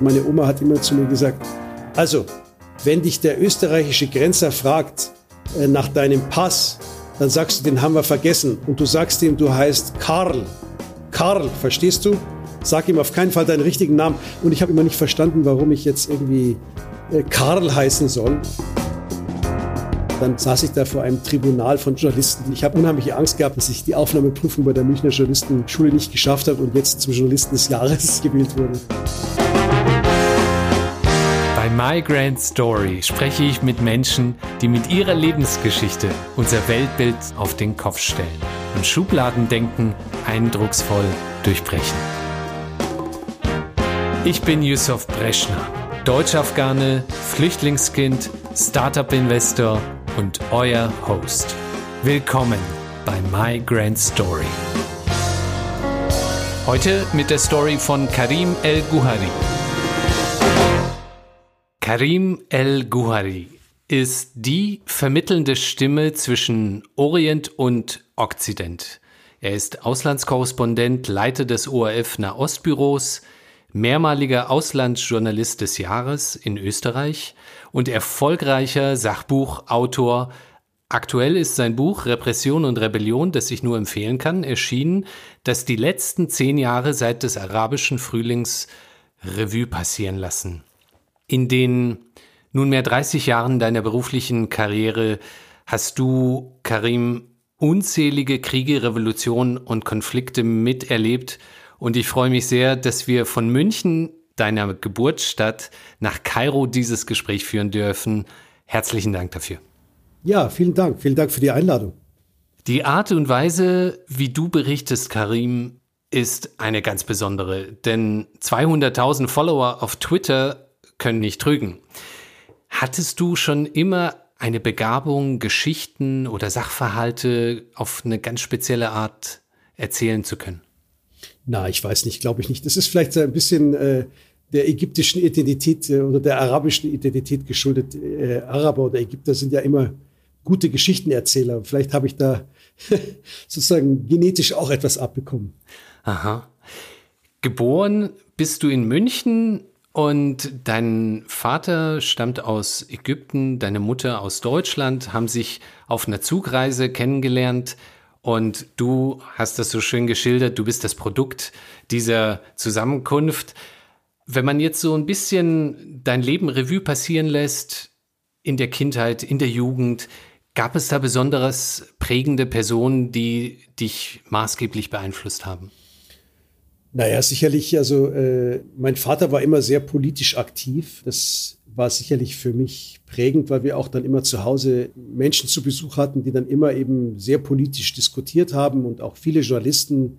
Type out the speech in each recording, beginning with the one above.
Meine Oma hat immer zu mir gesagt, also, wenn dich der österreichische Grenzer fragt äh, nach deinem Pass, dann sagst du, den haben wir vergessen. Und du sagst ihm, du heißt Karl. Karl, verstehst du? Sag ihm auf keinen Fall deinen richtigen Namen. Und ich habe immer nicht verstanden, warum ich jetzt irgendwie äh, Karl heißen soll. Dann saß ich da vor einem Tribunal von Journalisten. Ich habe unheimliche Angst gehabt, dass ich die Aufnahmeprüfung bei der Münchner Journalistenschule nicht geschafft habe und jetzt zum Journalisten des Jahres gewählt wurde. My Grand Story spreche ich mit Menschen, die mit ihrer Lebensgeschichte unser Weltbild auf den Kopf stellen und Schubladendenken eindrucksvoll durchbrechen. Ich bin Yusuf Breschner, Deutsch-Afghane, Flüchtlingskind, Startup-Investor und euer Host. Willkommen bei My Grand Story. Heute mit der Story von Karim El-Guhari. Karim El-Guhari ist die vermittelnde Stimme zwischen Orient und Okzident. Er ist Auslandskorrespondent, Leiter des ORF Nahostbüros, mehrmaliger Auslandsjournalist des Jahres in Österreich und erfolgreicher Sachbuchautor. Aktuell ist sein Buch Repression und Rebellion, das ich nur empfehlen kann, erschienen, das die letzten zehn Jahre seit des arabischen Frühlings Revue passieren lassen. In den nunmehr 30 Jahren deiner beruflichen Karriere hast du, Karim, unzählige Kriege, Revolutionen und Konflikte miterlebt und ich freue mich sehr, dass wir von München deiner Geburtsstadt nach Kairo dieses Gespräch führen dürfen. Herzlichen Dank dafür. Ja, vielen Dank. Vielen Dank für die Einladung. Die Art und Weise, wie du berichtest, Karim, ist eine ganz besondere, denn 200.000 Follower auf Twitter können nicht trügen. Hattest du schon immer eine Begabung, Geschichten oder Sachverhalte auf eine ganz spezielle Art erzählen zu können? Na, ich weiß nicht, glaube ich nicht. Das ist vielleicht so ein bisschen äh, der ägyptischen Identität äh, oder der arabischen Identität geschuldet. Äh, Araber oder Ägypter sind ja immer gute Geschichtenerzähler. Vielleicht habe ich da sozusagen genetisch auch etwas abbekommen. Aha. Geboren bist du in München und dein Vater stammt aus Ägypten, deine Mutter aus Deutschland, haben sich auf einer Zugreise kennengelernt. Und du hast das so schön geschildert, du bist das Produkt dieser Zusammenkunft. Wenn man jetzt so ein bisschen dein Leben Revue passieren lässt, in der Kindheit, in der Jugend, gab es da besonders prägende Personen, die dich maßgeblich beeinflusst haben? Naja, sicherlich, also äh, mein Vater war immer sehr politisch aktiv. Das war sicherlich für mich prägend, weil wir auch dann immer zu Hause Menschen zu Besuch hatten, die dann immer eben sehr politisch diskutiert haben und auch viele Journalisten,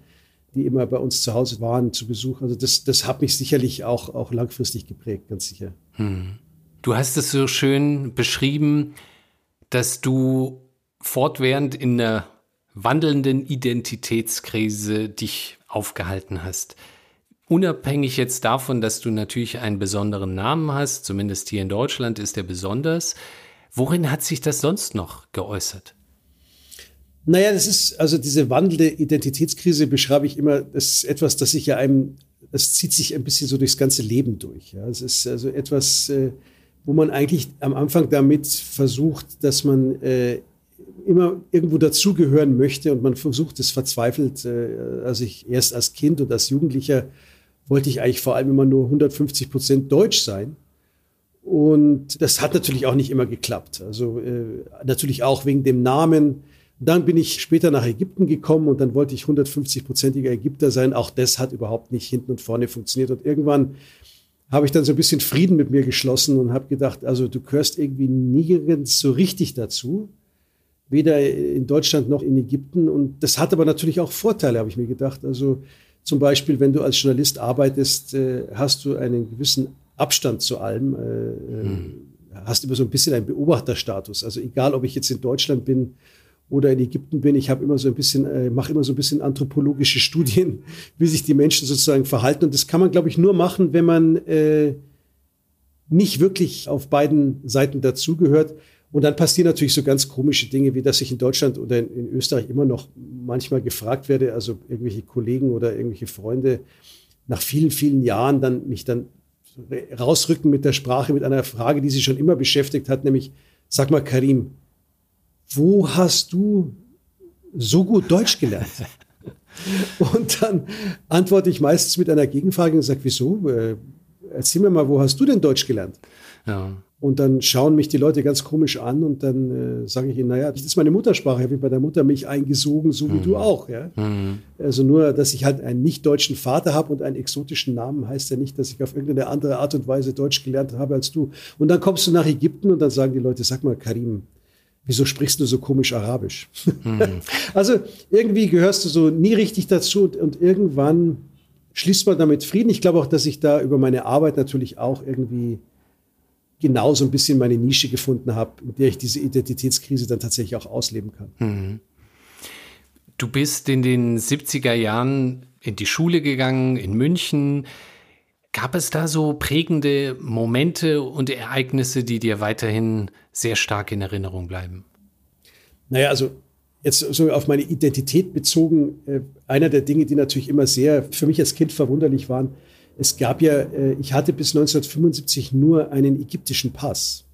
die immer bei uns zu Hause waren, zu Besuch. Also das, das hat mich sicherlich auch, auch langfristig geprägt, ganz sicher. Hm. Du hast es so schön beschrieben, dass du fortwährend in einer wandelnden Identitätskrise dich aufgehalten hast. Unabhängig jetzt davon, dass du natürlich einen besonderen Namen hast, zumindest hier in Deutschland ist er besonders, worin hat sich das sonst noch geäußert? Naja, das ist, also diese wandelnde Identitätskrise beschreibe ich immer, das ist etwas, das sich ja einem, das zieht sich ein bisschen so durchs ganze Leben durch. Ja. Es ist also etwas, äh, wo man eigentlich am Anfang damit versucht, dass man äh, immer irgendwo dazugehören möchte und man versucht es verzweifelt, äh, also ich erst als Kind und als Jugendlicher wollte ich eigentlich vor allem immer nur 150 Prozent Deutsch sein. Und das hat natürlich auch nicht immer geklappt. Also äh, natürlich auch wegen dem Namen. Dann bin ich später nach Ägypten gekommen und dann wollte ich 150-prozentiger Ägypter sein. Auch das hat überhaupt nicht hinten und vorne funktioniert. Und irgendwann habe ich dann so ein bisschen Frieden mit mir geschlossen und habe gedacht, also du gehörst irgendwie nirgends so richtig dazu. Weder in Deutschland noch in Ägypten. Und das hat aber natürlich auch Vorteile, habe ich mir gedacht. Also zum Beispiel, wenn du als Journalist arbeitest, äh, hast du einen gewissen Abstand zu allem, äh, hm. hast immer so ein bisschen einen Beobachterstatus. Also egal, ob ich jetzt in Deutschland bin oder in Ägypten bin, ich habe immer so ein bisschen, äh, mache immer so ein bisschen anthropologische Studien, wie sich die Menschen sozusagen verhalten. Und das kann man, glaube ich, nur machen, wenn man äh, nicht wirklich auf beiden Seiten dazugehört. Und dann passieren natürlich so ganz komische Dinge, wie dass ich in Deutschland oder in, in, Österreich immer noch manchmal gefragt werde, also irgendwelche Kollegen oder irgendwelche Freunde nach vielen, vielen Jahren dann mich dann rausrücken mit der Sprache, mit einer Frage, die sie schon immer beschäftigt hat, nämlich, sag mal, Karim, wo hast du so gut Deutsch gelernt? Und dann antworte ich meistens mit einer Gegenfrage und sage, wieso? Äh, erzähl mir mal, wo hast du denn Deutsch gelernt? Ja. Und dann schauen mich die Leute ganz komisch an und dann äh, sage ich ihnen, naja, das ist meine Muttersprache, ich habe bei der Mutter mich eingesogen, so wie mhm. du auch. Ja? Mhm. Also nur, dass ich halt einen nicht-deutschen Vater habe und einen exotischen Namen, heißt ja nicht, dass ich auf irgendeine andere Art und Weise Deutsch gelernt habe als du. Und dann kommst du nach Ägypten und dann sagen die Leute, sag mal, Karim, wieso sprichst du so komisch Arabisch? Mhm. also irgendwie gehörst du so nie richtig dazu und, und irgendwann schließt man damit Frieden. Ich glaube auch, dass ich da über meine Arbeit natürlich auch irgendwie genau so ein bisschen meine Nische gefunden habe, in der ich diese Identitätskrise dann tatsächlich auch ausleben kann. Mhm. Du bist in den 70er Jahren in die Schule gegangen, in München. Gab es da so prägende Momente und Ereignisse, die dir weiterhin sehr stark in Erinnerung bleiben? Naja, also jetzt so auf meine Identität bezogen, äh, einer der Dinge, die natürlich immer sehr für mich als Kind verwunderlich waren, es gab ja, äh, ich hatte bis 1975 nur einen ägyptischen Pass.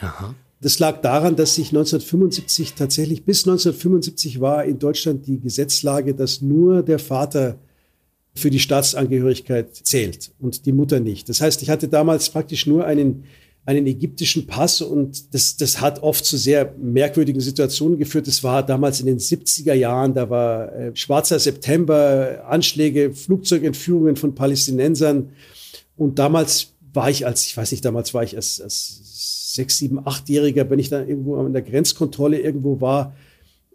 Aha. Das lag daran, dass sich 1975 tatsächlich, bis 1975 war in Deutschland die Gesetzlage, dass nur der Vater für die Staatsangehörigkeit zählt und die Mutter nicht. Das heißt, ich hatte damals praktisch nur einen einen ägyptischen Pass und das, das hat oft zu sehr merkwürdigen Situationen geführt. Das war damals in den 70er Jahren, da war äh, schwarzer September, Anschläge, Flugzeugentführungen von Palästinensern. Und damals war ich als, ich weiß nicht, damals war ich als, als sechs, sieben, achtjähriger, wenn ich dann irgendwo an der Grenzkontrolle irgendwo war,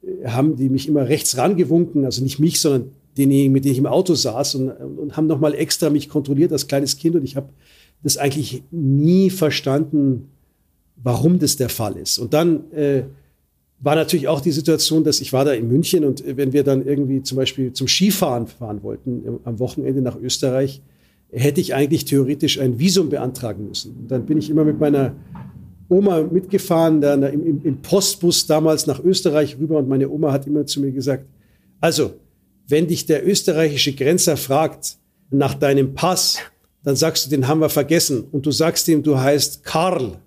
äh, haben die mich immer rechts rangewunken, also nicht mich, sondern denjenigen, mit dem ich im Auto saß und, und haben nochmal extra mich kontrolliert als kleines Kind. Und ich habe das eigentlich nie verstanden, warum das der Fall ist. Und dann äh, war natürlich auch die Situation, dass ich war da in München und wenn wir dann irgendwie zum Beispiel zum Skifahren fahren wollten am Wochenende nach Österreich, hätte ich eigentlich theoretisch ein Visum beantragen müssen. Und dann bin ich immer mit meiner Oma mitgefahren, dann im, im Postbus damals nach Österreich rüber und meine Oma hat immer zu mir gesagt, also, wenn dich der österreichische Grenzer fragt nach deinem Pass, dann sagst du, den haben wir vergessen. Und du sagst ihm, du heißt Karl.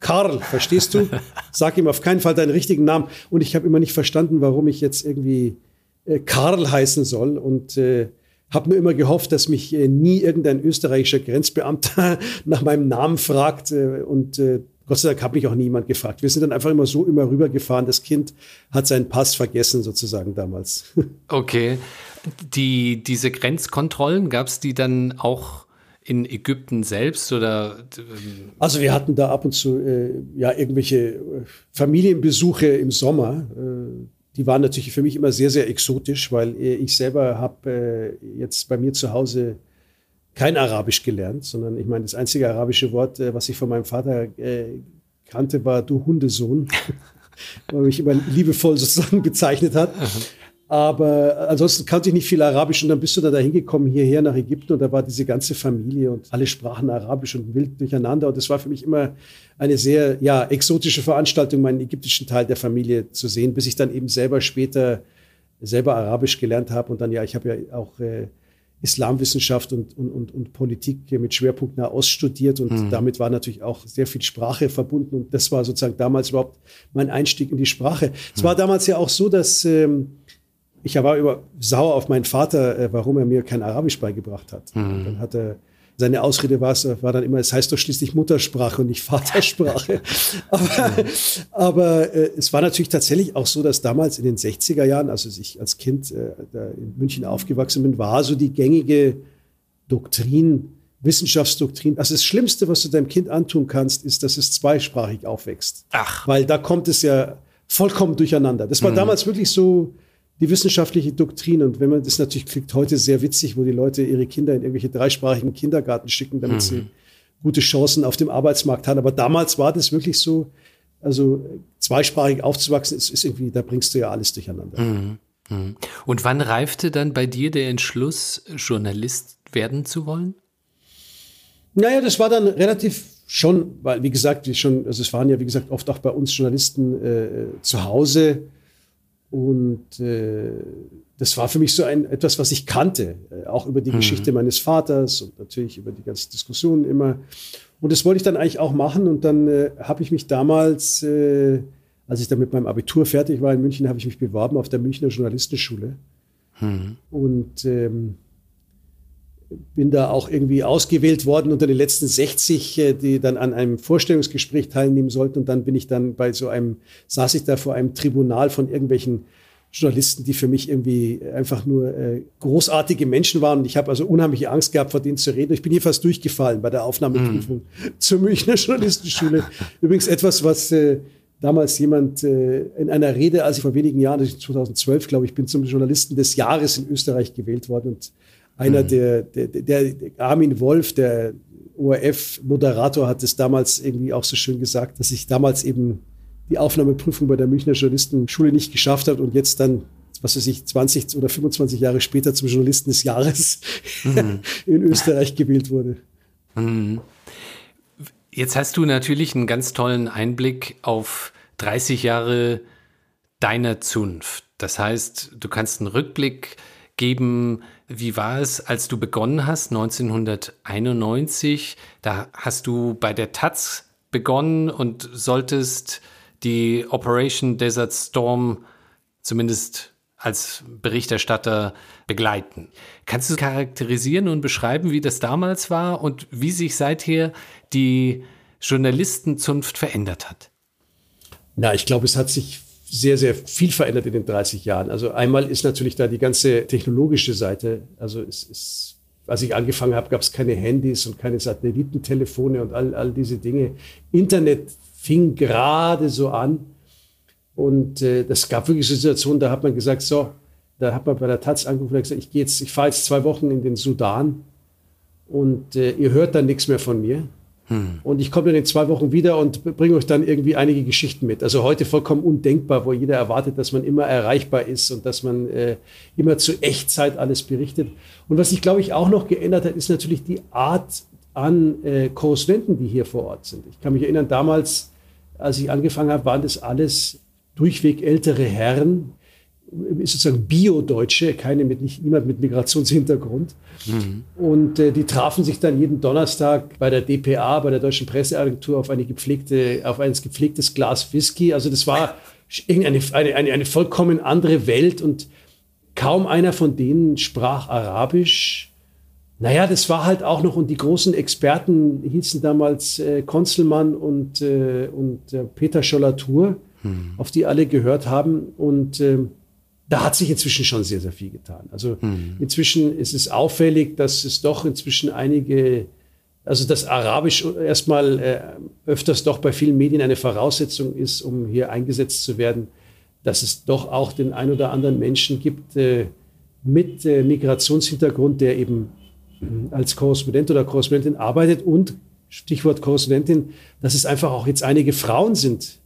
Karl, verstehst du? Sag ihm auf keinen Fall deinen richtigen Namen. Und ich habe immer nicht verstanden, warum ich jetzt irgendwie äh, Karl heißen soll. Und äh, habe nur immer gehofft, dass mich äh, nie irgendein österreichischer Grenzbeamter nach meinem Namen fragt. Äh, und äh, Gott sei Dank hat mich auch niemand gefragt. Wir sind dann einfach immer so immer rübergefahren. Das Kind hat seinen Pass vergessen, sozusagen damals. Okay. Die, diese Grenzkontrollen, gab es die dann auch in Ägypten selbst oder? Ähm also wir hatten da ab und zu äh, ja irgendwelche äh, Familienbesuche im Sommer. Äh, die waren natürlich für mich immer sehr sehr exotisch, weil äh, ich selber habe äh, jetzt bei mir zu Hause kein Arabisch gelernt, sondern ich meine das einzige arabische Wort, äh, was ich von meinem Vater kannte, war du Hundesohn, weil er mich immer liebevoll sozusagen bezeichnet hat. Aber ansonsten kannte ich nicht viel Arabisch und dann bist du da dahin gekommen, hierher nach Ägypten und da war diese ganze Familie und alle sprachen Arabisch und wild durcheinander. Und das war für mich immer eine sehr ja, exotische Veranstaltung, meinen ägyptischen Teil der Familie zu sehen, bis ich dann eben selber später selber Arabisch gelernt habe. Und dann, ja, ich habe ja auch äh, Islamwissenschaft und, und, und, und Politik mit Schwerpunkt Nahost studiert und mhm. damit war natürlich auch sehr viel Sprache verbunden und das war sozusagen damals überhaupt mein Einstieg in die Sprache. Mhm. Es war damals ja auch so, dass ähm, ich war über sauer auf meinen Vater, äh, warum er mir kein Arabisch beigebracht hat. Mhm. Dann hat er seine Ausrede war, war dann immer, es heißt doch schließlich Muttersprache und nicht Vatersprache. aber aber äh, es war natürlich tatsächlich auch so, dass damals in den 60er Jahren, also ich als Kind äh, in München aufgewachsen bin, war so die gängige Doktrin, Wissenschaftsdoktrin. Also das Schlimmste, was du deinem Kind antun kannst, ist, dass es zweisprachig aufwächst. Ach. Weil da kommt es ja vollkommen durcheinander. Das war mhm. damals wirklich so, die wissenschaftliche Doktrin. Und wenn man das natürlich kriegt, heute sehr witzig, wo die Leute ihre Kinder in irgendwelche dreisprachigen Kindergarten schicken, damit mhm. sie gute Chancen auf dem Arbeitsmarkt haben. Aber damals war das wirklich so, also zweisprachig aufzuwachsen, ist, ist irgendwie, da bringst du ja alles durcheinander. Mhm. Mhm. Und wann reifte dann bei dir der Entschluss, Journalist werden zu wollen? Naja, das war dann relativ schon, weil, wie gesagt, wie schon, also es waren ja, wie gesagt, oft auch bei uns Journalisten äh, zu Hause Und äh, das war für mich so ein etwas, was ich kannte, äh, auch über die mhm. Geschichte meines Vaters und natürlich über die ganzen Diskussionen immer. Und das wollte ich dann eigentlich auch machen. Und dann äh, habe ich mich damals, äh, als ich dann mit meinem Abitur fertig war in München, habe ich mich beworben auf der Münchner Journalistenschule. Mhm. Und ähm, bin da auch irgendwie ausgewählt worden unter den letzten 60, äh, die dann an einem Vorstellungsgespräch teilnehmen sollten. Und dann bin ich dann bei so einem, saß ich da vor einem Tribunal von irgendwelchen Journalisten, die für mich irgendwie einfach nur äh, großartige Menschen waren. Und ich habe also unheimliche Angst gehabt, vor denen zu reden. Ich bin hier fast durchgefallen bei der Aufnahmeprüfung mm. zur Münchner Journalistenschule. Übrigens etwas, was äh, damals jemand äh, in einer Rede, als ich vor wenigen Jahren, 2012 glaube ich, bin zum Journalisten des Jahres in Österreich gewählt worden. Und einer, mhm. der, der, der, Armin Wolf, der ORF-Moderator, hat es damals irgendwie auch so schön gesagt, dass ich damals eben die Aufnahmeprüfung bei der Münchner Journalistenschule nicht geschafft habe und jetzt dann, was weiß ich, 20 oder 25 Jahre später zum Journalisten des Jahres mhm. in Österreich gewählt wurde. Mhm. Jetzt hast du natürlich einen ganz tollen Einblick auf 30 Jahre deiner Zunft. Das heißt, du kannst einen Rückblick geben, wie war es, als du begonnen hast, 1991? Da hast du bei der Taz begonnen und solltest die Operation Desert Storm zumindest als Berichterstatter begleiten. Kannst du charakterisieren und beschreiben, wie das damals war und wie sich seither die Journalistenzunft verändert hat? Na, ich glaube, es hat sich sehr, sehr viel verändert in den 30 Jahren. Also einmal ist natürlich da die ganze technologische Seite. Also es ist, als ich angefangen habe, gab es keine Handys und keine Satellitentelefone und all, all diese Dinge. Internet fing gerade so an. Und äh, das gab wirklich Situationen, da hat man gesagt, so, da hat man bei der Taz angerufen und gesagt, ich gehe jetzt, ich fahre jetzt zwei Wochen in den Sudan und äh, ihr hört dann nichts mehr von mir. Und ich komme dann in zwei Wochen wieder und bringe euch dann irgendwie einige Geschichten mit. Also heute vollkommen undenkbar, wo jeder erwartet, dass man immer erreichbar ist und dass man äh, immer zu Echtzeit alles berichtet. Und was sich, glaube ich, auch noch geändert hat, ist natürlich die Art an äh, Korrespondenten, die hier vor Ort sind. Ich kann mich erinnern, damals, als ich angefangen habe, waren das alles durchweg ältere Herren, sozusagen Bio-Deutsche, keine mit, nicht, niemand mit Migrationshintergrund. Mhm. Und äh, die trafen sich dann jeden Donnerstag bei der DPA, bei der Deutschen Presseagentur, auf eine gepflegte, auf ein gepflegtes Glas Whisky. Also das war irgendeine eine, eine, eine vollkommen andere Welt und kaum einer von denen sprach Arabisch. Naja, das war halt auch noch, und die großen Experten hießen damals äh, Konzelmann und, äh, und äh, Peter Schollatur, hm. auf die alle gehört haben. Und äh, da hat sich inzwischen schon sehr, sehr viel getan. Also mhm. inzwischen ist es auffällig, dass es doch inzwischen einige, also dass Arabisch erstmal äh, öfters doch bei vielen Medien eine Voraussetzung ist, um hier eingesetzt zu werden, dass es doch auch den ein oder anderen Menschen gibt äh, mit äh, Migrationshintergrund, der eben äh, als Korrespondent oder Korrespondentin arbeitet und Stichwort Korrespondentin, dass es einfach auch jetzt einige Frauen sind,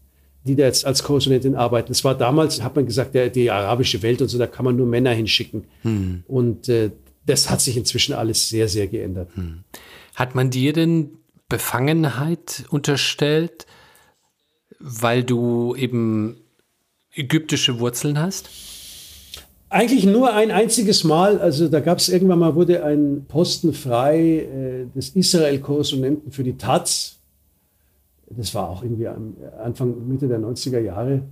die da jetzt als Korrespondentin arbeiten. Es war damals, hat man gesagt, der, die arabische Welt und so, da kann man nur Männer hinschicken. Hm. Und äh, das hat sich inzwischen alles sehr, sehr geändert. Hm. Hat man dir denn Befangenheit unterstellt, weil du eben ägyptische Wurzeln hast? Eigentlich nur ein einziges Mal. Also da gab es irgendwann mal, wurde ein Posten frei äh, des Israel-Korrespondenten für die Taz das war auch irgendwie Anfang, Mitte der 90er Jahre.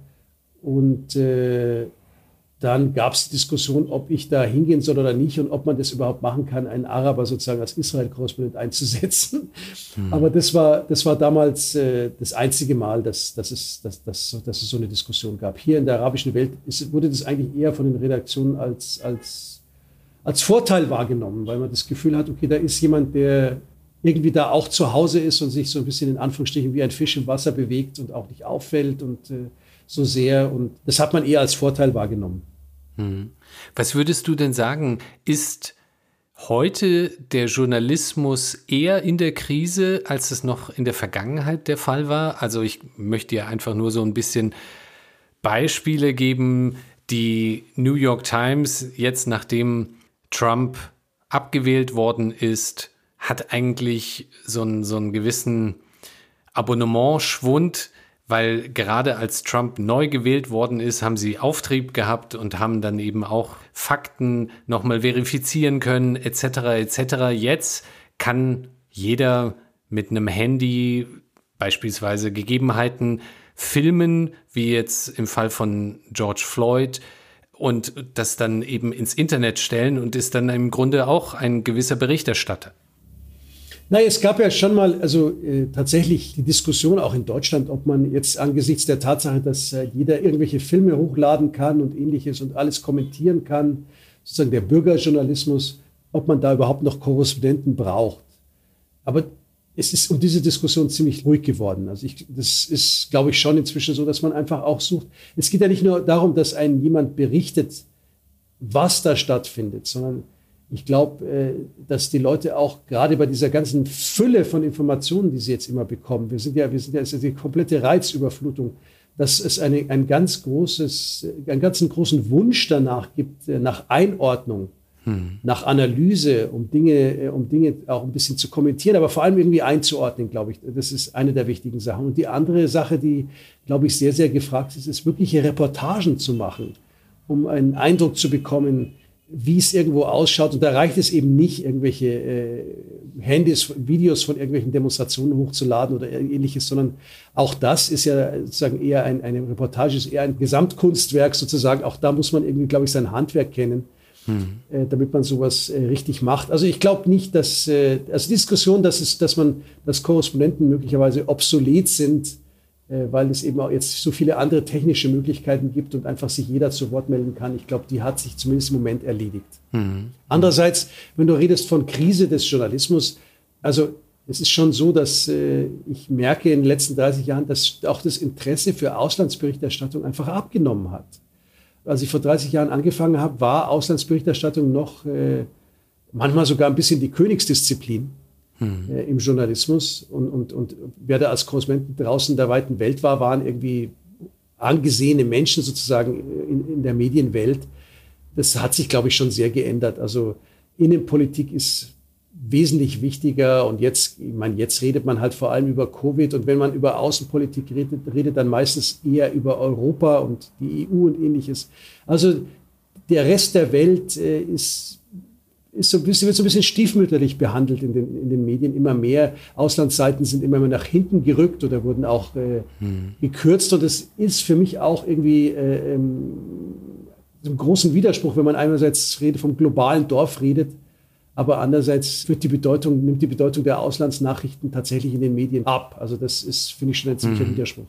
Und äh, dann gab es Diskussion, ob ich da hingehen soll oder nicht und ob man das überhaupt machen kann, einen Araber sozusagen als Israel-Korrespondent einzusetzen. Hm. Aber das war, das war damals äh, das einzige Mal, dass, dass, es, dass, dass, dass es so eine Diskussion gab. Hier in der arabischen Welt ist, wurde das eigentlich eher von den Redaktionen als, als, als Vorteil wahrgenommen, weil man das Gefühl hat, okay, da ist jemand, der irgendwie da auch zu Hause ist und sich so ein bisschen in Anführungsstrichen wie ein Fisch im Wasser bewegt und auch nicht auffällt und äh, so sehr. Und das hat man eher als Vorteil wahrgenommen. Hm. Was würdest du denn sagen, ist heute der Journalismus eher in der Krise, als es noch in der Vergangenheit der Fall war? Also ich möchte ja einfach nur so ein bisschen Beispiele geben. Die New York Times jetzt, nachdem Trump abgewählt worden ist, hat eigentlich so einen, so einen gewissen Abonnementschwund, weil gerade als Trump neu gewählt worden ist, haben sie Auftrieb gehabt und haben dann eben auch Fakten nochmal verifizieren können, etc. etc. Jetzt kann jeder mit einem Handy beispielsweise Gegebenheiten filmen, wie jetzt im Fall von George Floyd, und das dann eben ins Internet stellen und ist dann im Grunde auch ein gewisser Berichterstatter. Nein, es gab ja schon mal, also äh, tatsächlich die Diskussion auch in Deutschland, ob man jetzt angesichts der Tatsache, dass äh, jeder irgendwelche Filme hochladen kann und ähnliches und alles kommentieren kann, sozusagen der Bürgerjournalismus, ob man da überhaupt noch Korrespondenten braucht. Aber es ist um diese Diskussion ziemlich ruhig geworden. Also ich, das ist, glaube ich, schon inzwischen so, dass man einfach auch sucht. Es geht ja nicht nur darum, dass ein jemand berichtet, was da stattfindet, sondern ich glaube, äh, dass die Leute auch gerade bei dieser ganzen Fülle von Informationen, die sie jetzt immer bekommen, wir sind ja, wir sind ja, es ist ja die komplette Reizüberflutung, dass es eine, ein ganz großes, einen ganzen großen Wunsch danach gibt, äh, nach Einordnung hm. nach Analyse, um Dinge, äh, um Dinge auch ein bisschen zu kommentieren, aber vor allem irgendwie einzuordnen, glaube ich. Das ist eine der wichtigen Sachen. Und die andere Sache, die, glaube ich, sehr, sehr gefragt ist, ist wirkliche Reportagen zu machen, um einen Eindruck zu bekommen, wie es irgendwo ausschaut. Und da reicht es eben nicht, irgendwelche äh, Handys, Videos von irgendwelchen Demonstrationen hochzuladen oder ähnliches, sondern auch das ist ja sozusagen eher ein, eine Reportage, ist eher ein Gesamtkunstwerk sozusagen. Auch da muss man irgendwie, glaube ich, sein Handwerk kennen mhm. damit man sowas äh, richtig macht. Also ich glaube nicht, dass äh, also Diskussion, dass es, dass man, dass Korrespondenten möglicherweise obsolet sind, äh, weil es eben auch jetzt so viele andere technische Möglichkeiten gibt und einfach sich jeder zu Wort melden kann. Ich glaube, die hat sich zumindest im Moment erledigt. Mhm. Andererseits, wenn du redest von Krise des Journalismus, also es ist schon so, dass äh, ich merke in den letzten 30 Jahren, dass auch das Interesse für Auslandsberichterstattung einfach abgenommen hat als ich vor 30 Jahren angefangen habe, war Auslandsberichterstattung noch äh, manchmal sogar ein bisschen die Königsdisziplin hm. äh, im Journalismus. Und, und, und wer da als Korrespondent draußen in der weiten Welt war, waren irgendwie angesehene Menschen sozusagen in, in der Medienwelt. Das hat sich, glaube ich, schon sehr geändert. Also Innenpolitik ist wesentlich wichtiger. Und jetzt, ich meine, jetzt redet man halt vor allem über Covid. Und wenn man über Außenpolitik redet, redet dann meistens eher über Europa und die EU und ähnliches. Also der Rest der Welt äh, ist, ist so ein bisschen, wird so ein bisschen stiefmütterlich behandelt in den, in den Medien. Immer mehr Auslandsseiten sind immer mehr nach hinten gerückt oder wurden auch äh, hm. gekürzt. Und das ist für mich auch irgendwie äh, ähm, ein großen Widerspruch, wenn man einerseits redet vom globalen Dorf redet aber andererseits wird die Bedeutung, nimmt die Bedeutung der Auslandsnachrichten tatsächlich in den Medien ab. Also das ist, finde ich, schon ein ziemlicher mhm. Widerspruch.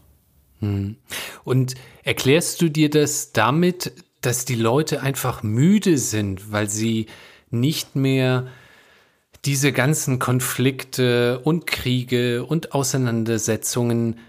Mhm. Und erklärst du dir das damit, dass die Leute einfach müde sind, weil sie nicht mehr diese ganzen Konflikte und Kriege und Auseinandersetzungen,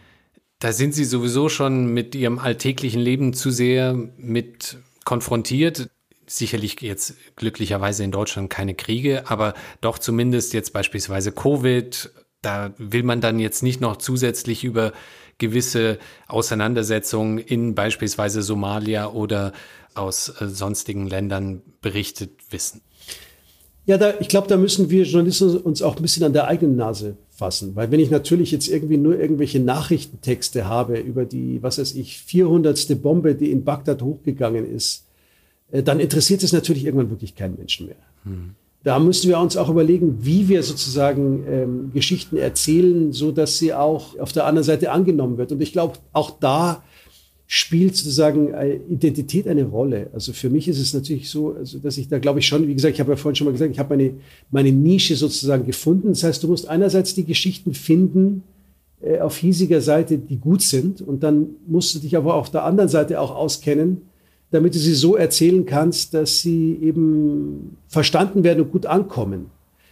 da sind sie sowieso schon mit ihrem alltäglichen Leben zu sehr mit konfrontiert sicherlich jetzt glücklicherweise in Deutschland keine Kriege, aber doch zumindest jetzt beispielsweise Covid, da will man dann jetzt nicht noch zusätzlich über gewisse Auseinandersetzungen in beispielsweise Somalia oder aus äh, sonstigen Ländern berichtet wissen. Ja, da, ich glaube, da müssen wir Journalisten uns auch ein bisschen an der eigenen Nase fassen. Weil wenn ich natürlich jetzt irgendwie nur irgendwelche Nachrichtentexte habe über die, was weiß ich, 400. Bombe, die in Bagdad hochgegangen ist, äh, dann interessiert es natürlich irgendwann wirklich keinen Menschen mehr. Hm. Da müssen wir uns auch überlegen, wie wir sozusagen ähm, Geschichten erzählen, so dass sie auch auf der anderen Seite angenommen wird. Und ich glaube, auch da spielt sozusagen äh, Identität eine Rolle. Also für mich ist es natürlich so, also dass ich da glaube ich schon, wie gesagt, ich habe ja vorhin schon mal gesagt, ich habe meine, meine Nische sozusagen gefunden. Das heißt, du musst einerseits die Geschichten finden äh, auf hiesiger Seite, die gut sind. Und dann musst du dich aber auf der anderen Seite auch auskennen, damit du sie so erzählen kannst, dass sie eben verstanden werden und gut ankommen.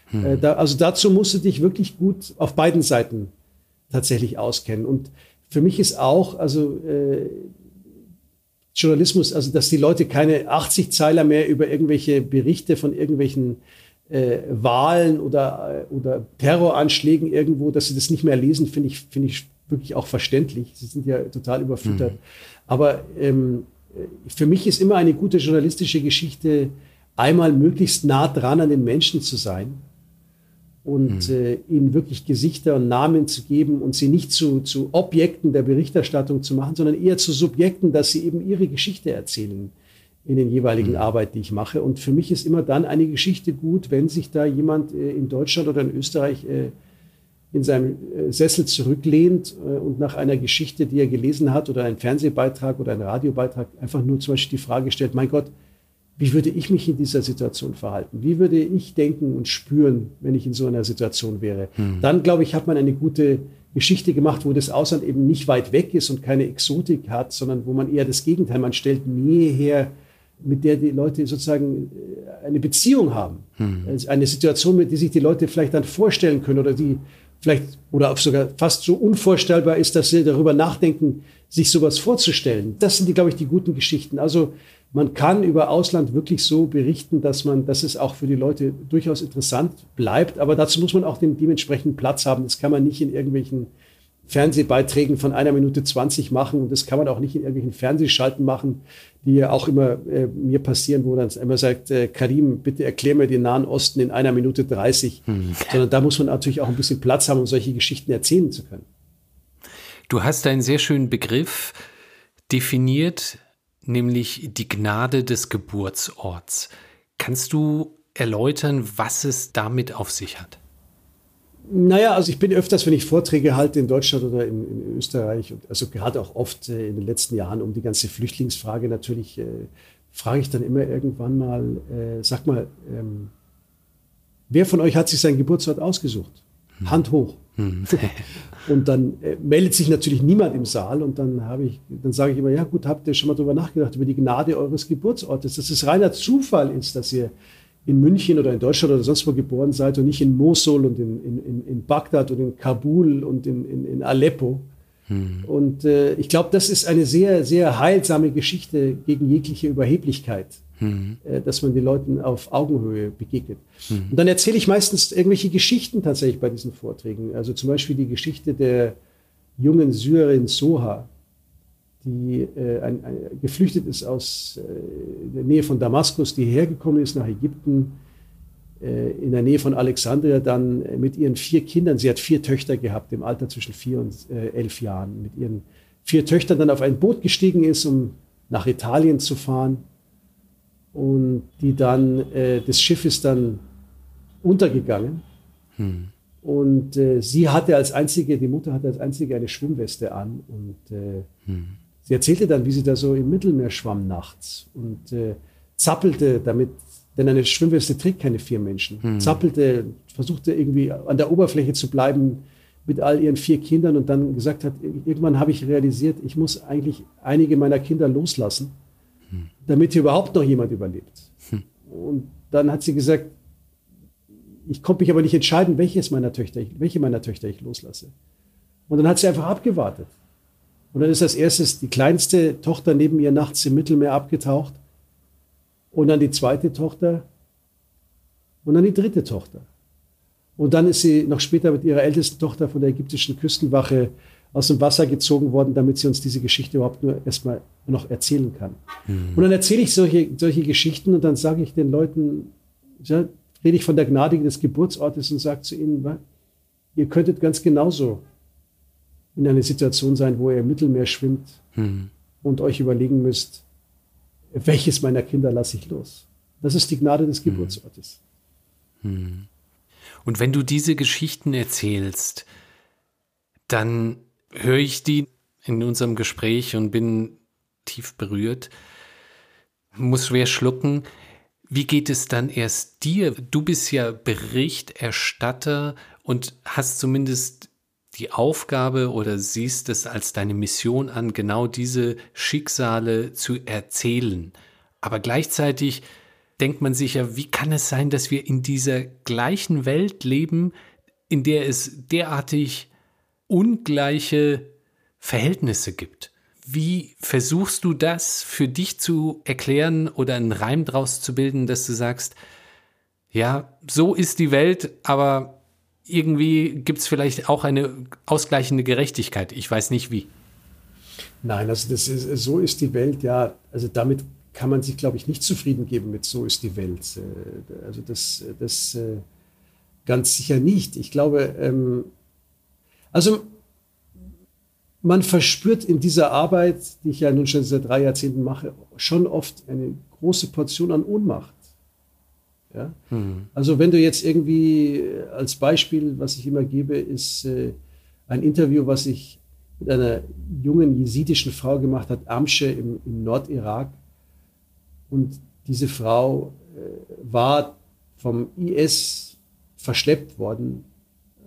Hm. Äh, da, also dazu musst du dich wirklich gut auf beiden Seiten tatsächlich auskennen. Und für mich ist auch, also äh, Journalismus, also dass die Leute keine 80 Zeiler mehr über irgendwelche Berichte von irgendwelchen äh, Wahlen oder, äh, oder Terroranschlägen irgendwo, dass sie das nicht mehr lesen, finde ich, finde ich wirklich auch verständlich. Sie sind ja total überfüttert. Mhm. Aber ähm, für mich ist immer eine gute journalistische Geschichte, einmal möglichst nah dran an den Menschen zu sein und mhm. äh, ihnen wirklich Gesichter und Namen zu geben und sie nicht zu, zu Objekten der Berichterstattung zu machen, sondern eher zu Subjekten, dass sie eben ihre Geschichte erzählen in den jeweiligen mhm. Arbeiten, die ich mache. Und für mich ist immer dann eine Geschichte gut, wenn sich da jemand äh, in Deutschland oder in Österreich äh, in seinem äh, Sessel zurücklehnt äh, und nach einer Geschichte, die er gelesen hat oder einen Fernsehbeitrag oder einen Radiobeitrag einfach nur zum Beispiel die Frage stellt, mein Gott, wie würde ich mich in dieser Situation verhalten? Wie würde ich denken und spüren, wenn ich in so einer Situation wäre? Hm. Dann, glaube ich, hat man eine gute Geschichte gemacht, wo das Ausland eben nicht weit weg ist und keine Exotik hat, sondern wo man eher das Gegenteil, man stellt Nähe her, mit der die Leute sozusagen äh, eine Beziehung haben. Hm. Also eine Situation, mit der sich die Leute vielleicht dann vorstellen können oder die vielleicht oder sogar fast so unvorstellbar ist, dass sie darüber nachdenken, sich sowas vorzustellen. Das sind die, glaube ich, die guten Geschichten. Also man kann über Ausland wirklich so berichten, dass man, dass es auch für die Leute durchaus interessant bleibt. Aber dazu muss man auch den dementsprechenden Platz haben. Das kann man nicht in irgendwelchen Fernsehbeiträgen von einer Minute 20 machen und das kann man auch nicht in irgendwelchen Fernsehschalten machen, die ja auch immer äh, mir passieren, wo dann immer sagt, äh, Karim, bitte erklär mir den Nahen Osten in einer Minute 30. Hm. Sondern da muss man natürlich auch ein bisschen Platz haben, um solche Geschichten erzählen zu können. Du hast einen sehr schönen Begriff definiert, nämlich die Gnade des Geburtsorts. Kannst du erläutern, was es damit auf sich hat? Naja, also ich bin öfters, wenn ich Vorträge halte in Deutschland oder in, in Österreich, und also gerade auch oft äh, in den letzten Jahren um die ganze Flüchtlingsfrage natürlich, äh, frage ich dann immer irgendwann mal, äh, sag mal, ähm, wer von euch hat sich seinen Geburtsort ausgesucht? Hm. Hand hoch. Hm. und dann äh, meldet sich natürlich niemand im Saal und dann habe ich, dann sage ich immer, ja gut, habt ihr schon mal darüber nachgedacht, über die Gnade eures Geburtsortes, dass es reiner Zufall ist, dass ihr in München oder in Deutschland oder sonst wo geboren seid und nicht in Mosul und in, in, in Bagdad und in Kabul und in, in, in Aleppo. Hm. Und äh, ich glaube, das ist eine sehr, sehr heilsame Geschichte gegen jegliche Überheblichkeit mhm. äh, dass man den Leuten auf Augenhöhe begegnet. Mhm. Und dann erzähle ich meistens irgendwelche Geschichten tatsächlich bei diesen Vorträgen. Also zum Beispiel die Geschichte der jungen Syrerin Soha, die äh, ein, ein, geflüchtet ist aus äh, der Nähe von Damaskus, die hergekommen ist nach Ägypten, in der Nähe von Alexandria, dann mit ihren vier Kindern, sie hat vier Töchter gehabt, im Alter zwischen vier und äh, elf Jahren, mit ihren vier Töchtern dann auf ein Boot gestiegen ist, um nach Italien zu fahren und die dann, äh, das Schiff ist dann untergegangen. Hm. Und äh, sie hatte als einzige, die Mutter hatte als einzige eine Schwimmweste an und äh, hm. sie erzählte dann, wie sie da so im Mittelmeer schwamm nachts und äh, zappelte damit, denn eine Schwimmweste trägt keine vier Menschen, hm. zappelte, versuchte irgendwie an der Oberfläche zu bleiben mit all ihren vier Kindern und dann gesagt hat, irgendwann habe ich realisiert, ich muss eigentlich einige meiner Kinder loslassen damit hier überhaupt noch jemand überlebt. Hm. Und dann hat sie gesagt, ich konnte mich aber nicht entscheiden, welches meiner Töchter ich, welche meiner Töchter ich loslasse. Und dann hat sie einfach abgewartet. Und dann ist als erstes die kleinste Tochter neben ihr nachts im Mittelmeer abgetaucht. Und dann die zweite Tochter. Und dann die dritte Tochter. Und dann ist sie noch später mit ihrer ältesten Tochter von der ägyptischen Küstenwache aus dem Wasser gezogen worden, damit sie uns diese Geschichte überhaupt nur erstmal noch erzählen kann. Mhm. Und dann erzähle ich solche, solche Geschichten und dann sage ich den Leuten, ja, rede ich von der Gnade des Geburtsortes und sage zu ihnen, ihr könntet ganz genauso in einer Situation sein, wo ihr im Mittelmeer schwimmt mhm. und euch überlegen müsst, welches meiner Kinder lasse ich los. Das ist die Gnade des hm. Geburtsortes. Mhm. Und wenn du diese Geschichten erzählst, dann höre ich die in unserem Gespräch und bin tief berührt, muss schwer schlucken. Wie geht es dann erst dir? Du bist ja Berichterstatter und hast zumindest die Aufgabe oder siehst es als deine Mission an, genau diese Schicksale zu erzählen. Aber gleichzeitig denkt man sich ja, wie kann es sein, dass wir in dieser gleichen Welt leben, in der es derartig ungleiche Verhältnisse gibt. Wie versuchst du das für dich zu erklären oder einen Reim draus zu bilden, dass du sagst, ja, so ist die Welt, aber irgendwie gibt es vielleicht auch eine ausgleichende Gerechtigkeit. Ich weiß nicht wie. Nein, also das ist, so ist die Welt, ja, also damit kann man sich, glaube ich, nicht zufrieden geben mit so ist die Welt. Äh, also das, das äh, ganz sicher nicht. Ich glaube, ähm, also man verspürt in dieser Arbeit, die ich ja nun schon seit drei Jahrzehnten mache, schon oft eine große Portion an Ohnmacht. Ja? Mhm. Also wenn du jetzt irgendwie äh, als Beispiel, was ich immer gebe, ist äh, ein Interview, was ich mit einer jungen jesidischen Frau gemacht hat, Amsche im, im Nordirak. Und diese Frau äh, war vom IS verschleppt worden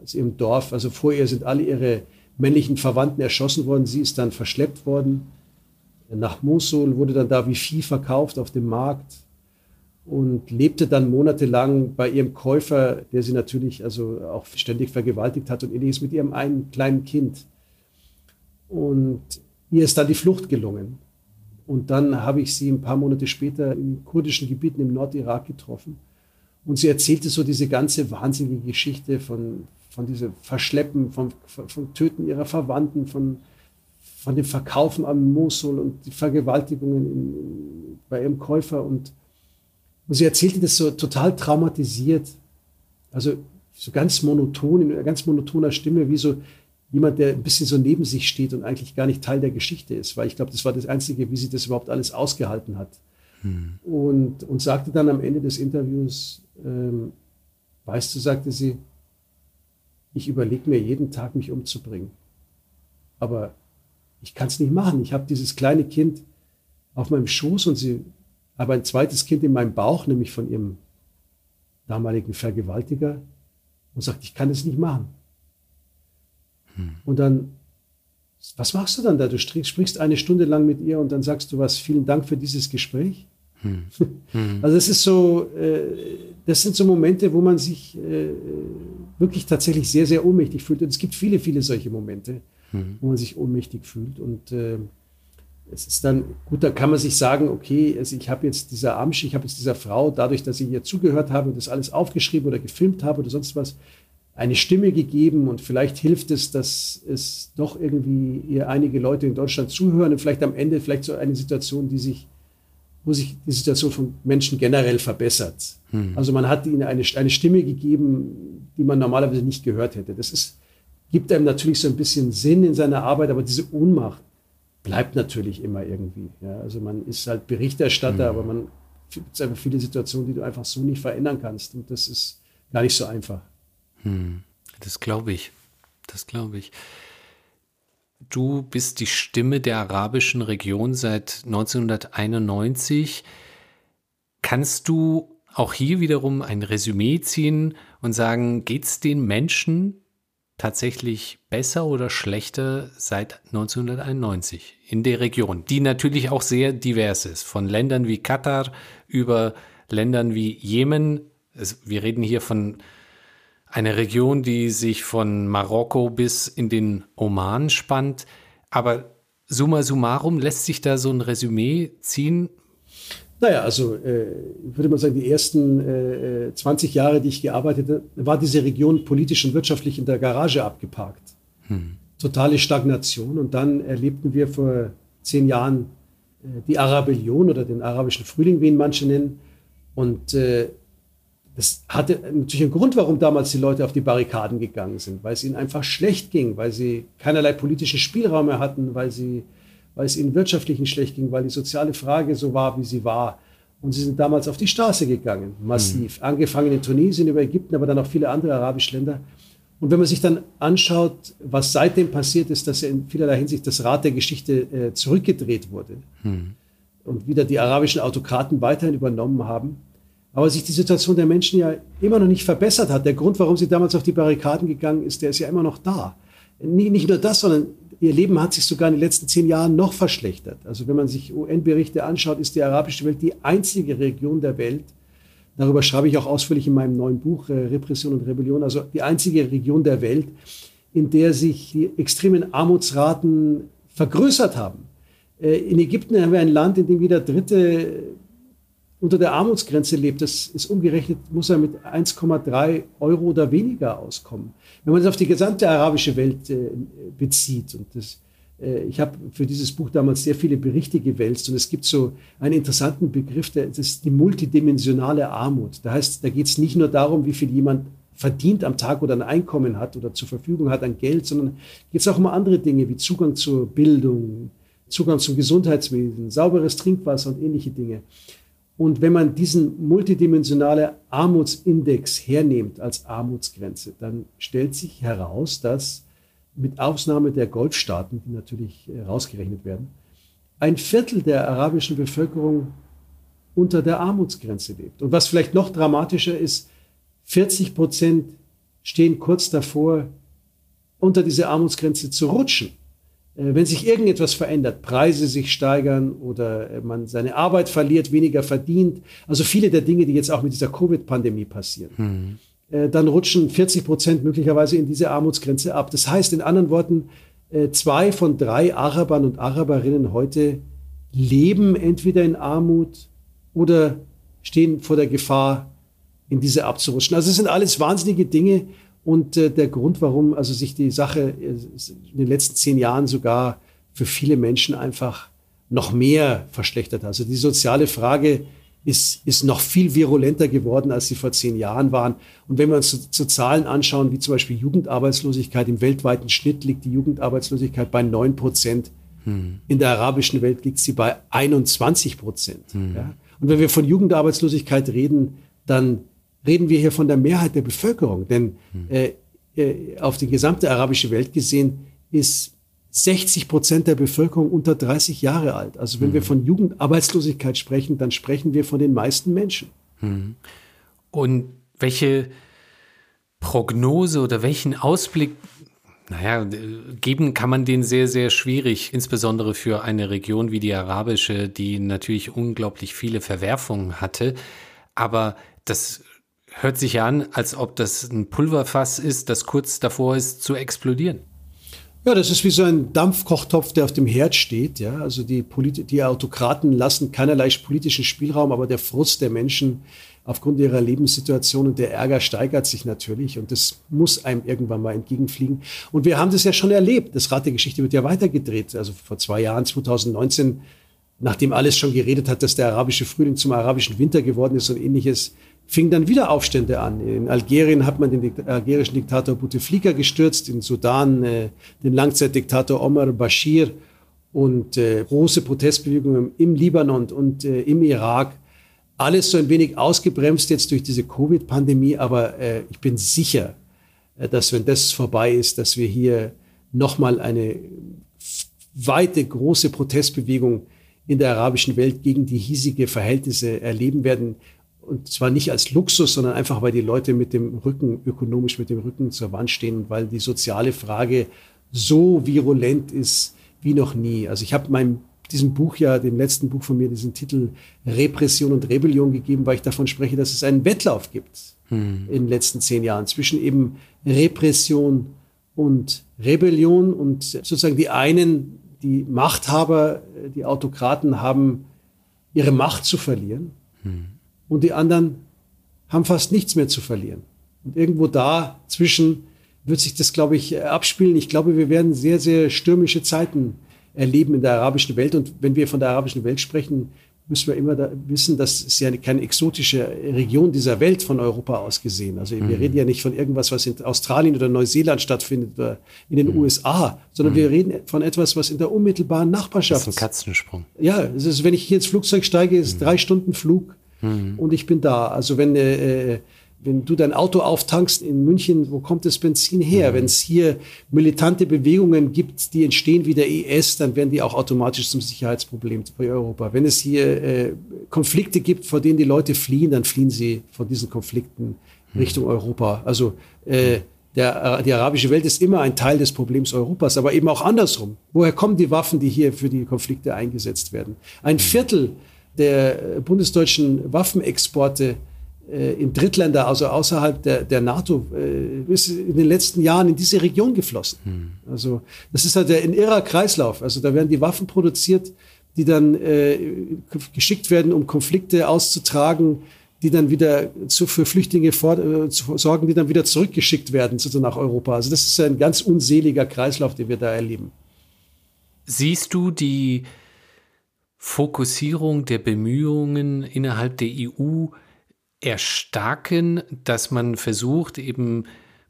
aus ihrem Dorf. Also vor ihr sind alle ihre männlichen Verwandten erschossen worden. Sie ist dann verschleppt worden nach Mosul, wurde dann da wie Vieh verkauft auf dem Markt und lebte dann monatelang bei ihrem Käufer, der sie natürlich also auch ständig vergewaltigt hat und ähnliches mit ihrem einen kleinen Kind. Und ihr ist dann die Flucht gelungen. Und dann habe ich sie ein paar Monate später in kurdischen Gebieten im Nordirak getroffen. Und sie erzählte so diese ganze wahnsinnige Geschichte von, von diesem Verschleppen, vom, vom Töten ihrer Verwandten, von, von dem Verkaufen am Mosul und die Vergewaltigungen in, bei ihrem Käufer. Und, und sie erzählte das so total traumatisiert, also so ganz monoton, in einer ganz monotoner Stimme, wie so jemand, der ein bisschen so neben sich steht und eigentlich gar nicht Teil der Geschichte ist, weil ich glaube, das war das Einzige, wie sie das überhaupt alles ausgehalten hat. Hm. Und, und sagte dann am Ende des Interviews, ähm, weißt du, sagte sie, ich überlege mir jeden Tag, mich umzubringen. Aber ich kann es nicht machen. Ich habe dieses kleine Kind auf meinem Schoß und sie habe ein zweites Kind in meinem Bauch, nämlich von ihrem damaligen Vergewaltiger, und sagt, ich kann es nicht machen. Hm. Und dann, was machst du dann da? Du sprichst eine Stunde lang mit ihr und dann sagst du was, vielen Dank für dieses Gespräch. Hm. Hm. Also es ist so, äh, das sind so Momente, wo man sich äh, wirklich tatsächlich sehr, sehr ohnmächtig fühlt. Und es gibt viele, viele solche Momente, hm. wo man sich ohnmächtig fühlt. Und äh, es ist dann, gut, da kann man sich sagen, okay, also ich habe jetzt dieser Amsch, ich habe jetzt dieser Frau, dadurch, dass ich ihr zugehört habe und das alles aufgeschrieben oder gefilmt habe oder sonst was, eine Stimme gegeben und vielleicht hilft es, dass es doch irgendwie ihr einige Leute in Deutschland zuhören und vielleicht am Ende vielleicht so eine Situation, die sich wo sich die Situation von Menschen generell verbessert. Hm. Also man hat ihnen eine, eine Stimme gegeben, die man normalerweise nicht gehört hätte. Das ist, gibt einem natürlich so ein bisschen Sinn in seiner Arbeit, aber diese Ohnmacht bleibt natürlich immer irgendwie. Ja, also man ist halt Berichterstatter, hm. aber man gibt einfach viele Situationen, die du einfach so nicht verändern kannst. Und das ist gar nicht so einfach. Hm. Das glaube ich. Das glaube ich. Du bist die Stimme der arabischen Region seit 1991. Kannst du auch hier wiederum ein Resümee ziehen und sagen, geht es den Menschen tatsächlich besser oder schlechter seit 1991 in der Region, die natürlich auch sehr divers ist, von Ländern wie Katar über Ländern wie Jemen. Wir reden hier von eine Region, die sich von Marokko bis in den Oman spannt. Aber summa summarum lässt sich da so ein Resümee ziehen? Naja, also äh, ich würde mal sagen, die ersten äh, 20 Jahre, die ich gearbeitet habe, war diese Region politisch und wirtschaftlich in der Garage abgeparkt. Hm. Totale Stagnation. Und dann erlebten wir vor zehn Jahren äh, die Arabellion oder den arabischen Frühling, wie ihn manche nennen. Und äh, das hatte natürlich einen Grund, warum damals die Leute auf die Barrikaden gegangen sind, weil es ihnen einfach schlecht ging, weil sie keinerlei politischen Spielraum mehr hatten, weil, sie, weil es ihnen wirtschaftlich nicht schlecht ging, weil die soziale Frage so war, wie sie war. Und sie sind damals auf die Straße gegangen, massiv. Mhm. Angefangen in Tunesien, über Ägypten, aber dann auch viele andere arabische Länder. Und wenn man sich dann anschaut, was seitdem passiert ist, dass in vielerlei Hinsicht das Rad der Geschichte äh, zurückgedreht wurde mhm. und wieder die arabischen Autokraten weiterhin übernommen haben, aber sich die Situation der Menschen ja immer noch nicht verbessert hat. Der Grund, warum sie damals auf die Barrikaden gegangen ist, der ist ja immer noch da. Nicht nur das, sondern ihr Leben hat sich sogar in den letzten zehn Jahren noch verschlechtert. Also wenn man sich UN-Berichte anschaut, ist die arabische Welt die einzige Region der Welt, darüber schreibe ich auch ausführlich in meinem neuen Buch äh, Repression und Rebellion, also die einzige Region der Welt, in der sich die extremen Armutsraten vergrößert haben. Äh, in Ägypten haben wir ein Land, in dem jeder dritte unter der Armutsgrenze lebt, das ist umgerechnet, muss er mit 1,3 Euro oder weniger auskommen. Wenn man das auf die gesamte arabische Welt äh, bezieht, und das, äh, ich habe für dieses Buch damals sehr viele Berichte gewälzt, und es gibt so einen interessanten Begriff, der, das ist die multidimensionale Armut. Da heißt, da geht es nicht nur darum, wie viel jemand verdient am Tag oder ein Einkommen hat oder zur Verfügung hat an Geld, sondern geht es auch um andere Dinge wie Zugang zur Bildung, Zugang zum Gesundheitswesen, sauberes Trinkwasser und ähnliche Dinge. Und wenn man diesen multidimensionale Armutsindex hernimmt als Armutsgrenze, dann stellt sich heraus, dass mit Ausnahme der Golfstaaten, die natürlich äh, rausgerechnet werden, ein Viertel der arabischen Bevölkerung unter der Armutsgrenze lebt. Und was vielleicht noch dramatischer ist, 40 Prozent stehen kurz davor, unter diese Armutsgrenze zu rutschen. Äh, wenn sich irgendetwas verändert, Preise sich steigern oder äh, man seine Arbeit verliert, weniger verdient, also viele der Dinge, die jetzt auch mit dieser Covid-Pandemie passieren, mhm. dann rutschen 40 Prozent möglicherweise in diese Armutsgrenze ab. Das heißt, in anderen Worten, zwei von drei Arabern und Araberinnen heute leben entweder in Armut oder stehen vor der Gefahr, in diese abzurutschen. Also es sind alles wahnsinnige Dinge und äh, der Grund, warum also sich die Sache äh, in den letzten zehn Jahren sogar für viele Menschen einfach noch mehr verschlechtert hat. Also die soziale Frage ist, ist noch viel virulenter geworden, als sie vor zehn Jahren waren. Und wenn wir uns so, so Zahlen anschauen, wie zum Beispiel Jugendarbeitslosigkeit, im weltweiten Schnitt liegt die Jugendarbeitslosigkeit bei neun Prozent. Hm. In der arabischen Welt liegt sie bei 21 Prozent. Hm. Ja? Und wenn wir von Jugendarbeitslosigkeit reden, dann reden wir hier von der Mehrheit der Bevölkerung. Denn hm. äh, äh, auf die gesamte arabische Welt gesehen ist 60 Prozent der Bevölkerung unter 30 Jahre alt. Also wenn mhm. wir hm. von Jugendarbeitslosigkeit sprechen, dann sprechen wir von den meisten Menschen. Mhm. Und welche Prognose oder welchen Ausblick, naja, geben kann man den sehr, sehr schwierig, insbesondere für eine Region wie die arabische, die natürlich unglaublich viele Verwerfungen hatte. Aber das hört sich an, als ob das ein Pulverfass ist, das kurz davor ist zu explodieren. Ja, das ist wie so ein Dampfkochtopf, der auf dem Herd steht. Ja, also die, Polit die Autokraten lassen keinerlei politischen Spielraum, aber der Frust der Menschen aufgrund ihrer Lebenssituation und der Ärger steigert sich natürlich und das muss einem irgendwann mal entgegenfliegen. Und wir haben das ja schon erlebt. Das Rad der Geschichte wird ja weitergedreht. Also vor zwei Jahren, 2019, nachdem alles schon geredet hat, dass der arabische Frühling zum arabischen Winter geworden ist und ähnliches, fing dann wieder Aufstände an. In Algerien hat man den algerischen Diktator Bouteflika gestürzt, in Sudan äh, den Langzeitdiktator Omar Bashir und äh, große Protestbewegungen im Libanon und äh, im Irak. Alles so ein wenig ausgebremst jetzt durch diese Covid-Pandemie, aber äh, ich bin sicher, äh, dass wenn das vorbei ist, dass wir hier nochmal eine weite, große Protestbewegung in der arabischen Welt gegen die hiesige Verhältnisse erleben werden. Und zwar nicht als Luxus, sondern einfach, weil die Leute mit dem Rücken, ökonomisch mit dem Rücken zur Wand stehen und weil die soziale Frage so virulent ist wie noch nie. Also ich habe meinem diesem Buch ja, dem letzten Buch von mir, diesen Titel Repression und Rebellion gegeben, weil ich davon spreche, dass es einen Wettlauf gibt hm. in den letzten zehn Jahren zwischen eben Repression und Rebellion und sozusagen die einen, die Machthaber, die Autokraten haben ihre Macht zu verlieren. Hm und die anderen haben fast nichts mehr zu verlieren. Und irgendwo dazwischen wird sich das, glaube ich, abspielen. Ich glaube, wir werden sehr, sehr stürmische Zeiten erleben in der arabischen Welt. Und wenn wir von der arabischen Welt sprechen, müssen wir immer da wissen, dass es ja keine exotische Region dieser Welt von Europa aus gesehen. Also wir mhm. reden ja nicht von irgendwas, was in Australien oder Neuseeland stattfindet oder in den mhm. USA, sondern mhm. wir reden von etwas, was in der unmittelbaren Nachbarschaft. Das ist ein Katzensprung. Ja, es ist, wenn ich hier ins Flugzeug steige, ist mhm. drei Stunden Flug mhm. und ich bin da. Also wenn, äh, wenn du dein Auto auftankst in München, wo kommt das Benzin her? Mhm. Wenn es hier militante Bewegungen gibt, die entstehen wie der IS, dann werden die auch automatisch zum Sicherheitsproblem für Europa. Wenn es hier äh, Konflikte gibt, vor denen die Leute fliehen, dann fliehen sie von diesen Konflikten mhm. Richtung Europa. Also äh, der, die arabische Welt ist immer ein Teil des Problems Europas, aber eben auch andersrum. Woher kommen die Waffen, die hier für die Konflikte eingesetzt werden? Ein mhm. Viertel der bundesdeutschen Waffenexporte äh, in Drittländer, also außerhalb der, der NATO, äh, ist in den letzten Jahren in diese Region geflossen. Hm. Also das ist halt ein irrer Kreislauf. Also da werden die Waffen produziert, die dann äh, geschickt werden, um Konflikte auszutragen, die dann wieder zu, für Flüchtlinge vor, äh, zu sorgen, die dann wieder zurückgeschickt werden sozusagen nach Europa. Also das ist ein ganz unseliger Kreislauf, den wir da erleben. Siehst du die Fokussierung der Bemühungen innerhalb der EU erstarken, dass man versucht, eben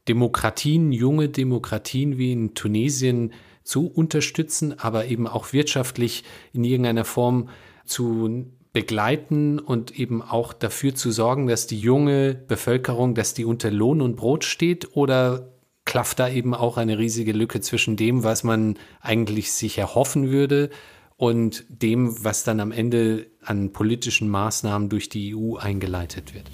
Demokratien, junge Demokratien wie in Tunesien zu unterstützen, aber eben auch wirtschaftlich in irgendeiner Form zu begleiten und eben auch dafür zu sorgen, dass die junge Bevölkerung, dass die unter Lohn und Brot steht oder klafft da eben auch eine riesige Lücke zwischen dem, was man eigentlich sich erhoffen würde und dem, was dann am Ende an politischen Maßnahmen durch die EU eingeleitet wird?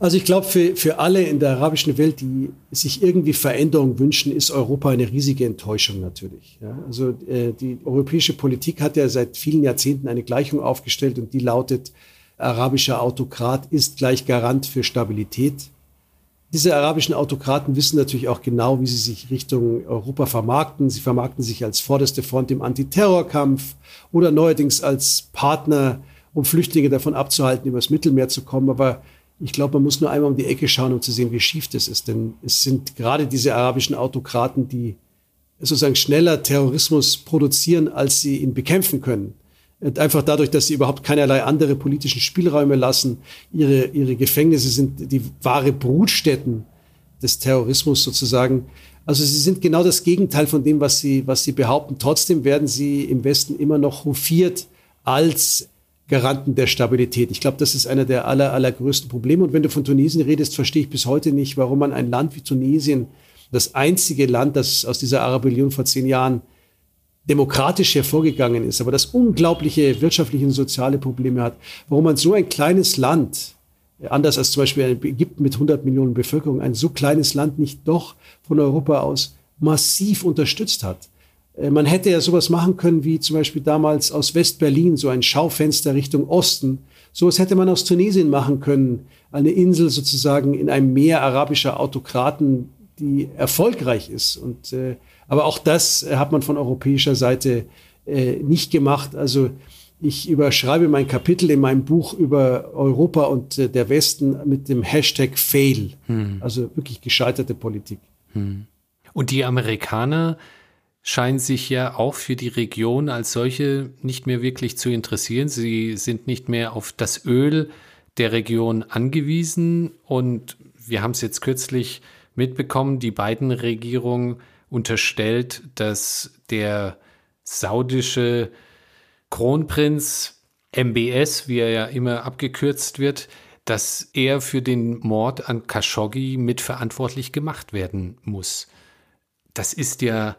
Also ich glaube, für, für alle in der arabischen Welt, die sich irgendwie Veränderung wünschen, ist Europa eine riesige Enttäuschung natürlich. Ja, also äh, die europäische Politik hat ja seit vielen Jahrzehnten eine Gleichung aufgestellt und die lautet, arabischer Autokrat ist gleich Garant für Stabilität. Diese arabischen Autokraten wissen natürlich auch genau, wie sie sich Richtung Europa vermarkten. Sie vermarkten sich als vorderste Front im Antiterrorkampf oder neuerdings als Partner, um Flüchtlinge davon abzuhalten, übers Mittelmeer zu kommen. Aber ich glaube, man muss nur einmal um die Ecke schauen, um zu sehen, wie schief das ist. Denn es sind gerade diese arabischen Autokraten, die sozusagen schneller Terrorismus produzieren, als sie ihn bekämpfen können. Einfach dadurch, dass sie überhaupt keinerlei andere politischen Spielräume lassen. Ihre, ihre Gefängnisse sind die wahre Brutstätten des Terrorismus sozusagen. Also sie sind genau das Gegenteil von dem, was sie, was sie behaupten. Trotzdem werden sie im Westen immer noch hofiert als Garanten der Stabilität. Ich glaube, das ist einer der aller, allergrößten Probleme. Und wenn du von Tunesien redest, verstehe ich bis heute nicht, warum man ein Land wie Tunesien, das einzige Land, das aus dieser Arabellion vor zehn Jahren demokratisch hervorgegangen ist, aber das unglaubliche wirtschaftliche und soziale Probleme hat, warum man so ein kleines Land, anders als zum Beispiel Ägypten mit 100 Millionen Bevölkerung, ein so kleines Land nicht doch von Europa aus massiv unterstützt hat. Äh, man hätte ja sowas machen können, wie zum Beispiel damals aus West-Berlin, so ein Schaufenster Richtung Osten. Sowas hätte man aus Tunesien machen können. Eine Insel sozusagen in einem Meer arabischer Autokraten, die erfolgreich ist. Und, äh, aber auch das hat man von europäischer Seite äh, nicht gemacht. Also ich überschreibe mein Kapitel in meinem Buch über Europa und äh, der Westen mit dem Hashtag Fail. Hm. Also wirklich gescheiterte Politik. Hm. Und die Amerikaner scheinen sich ja auch für die Region als solche nicht mehr wirklich zu interessieren. Sie sind nicht mehr auf das Öl der Region angewiesen und wir haben es jetzt kürzlich mitbekommen, die beiden Regierungen unterstellt, dass der saudische Kronprinz MBS, wie er ja immer abgekürzt wird, dass er für den Mord an Khashoggi mitverantwortlich gemacht werden muss. Das ist ja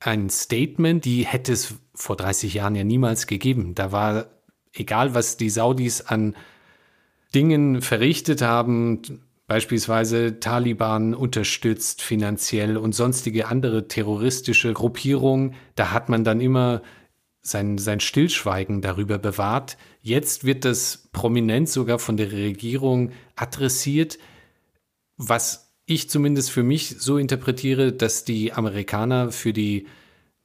ein Statement, die hätte es vor 30 Jahren ja niemals gegeben. Da war, egal was die Saudis an Dingen verrichtet haben, beispielsweise Taliban unterstützt finanziell und sonstige andere terroristische Gruppierungen, da hat man dann immer sein, sein Stillschweigen darüber bewahrt. Jetzt wird das prominent sogar von der Regierung adressiert, was ich zumindest für mich so interpretiere, dass die Amerikaner für die,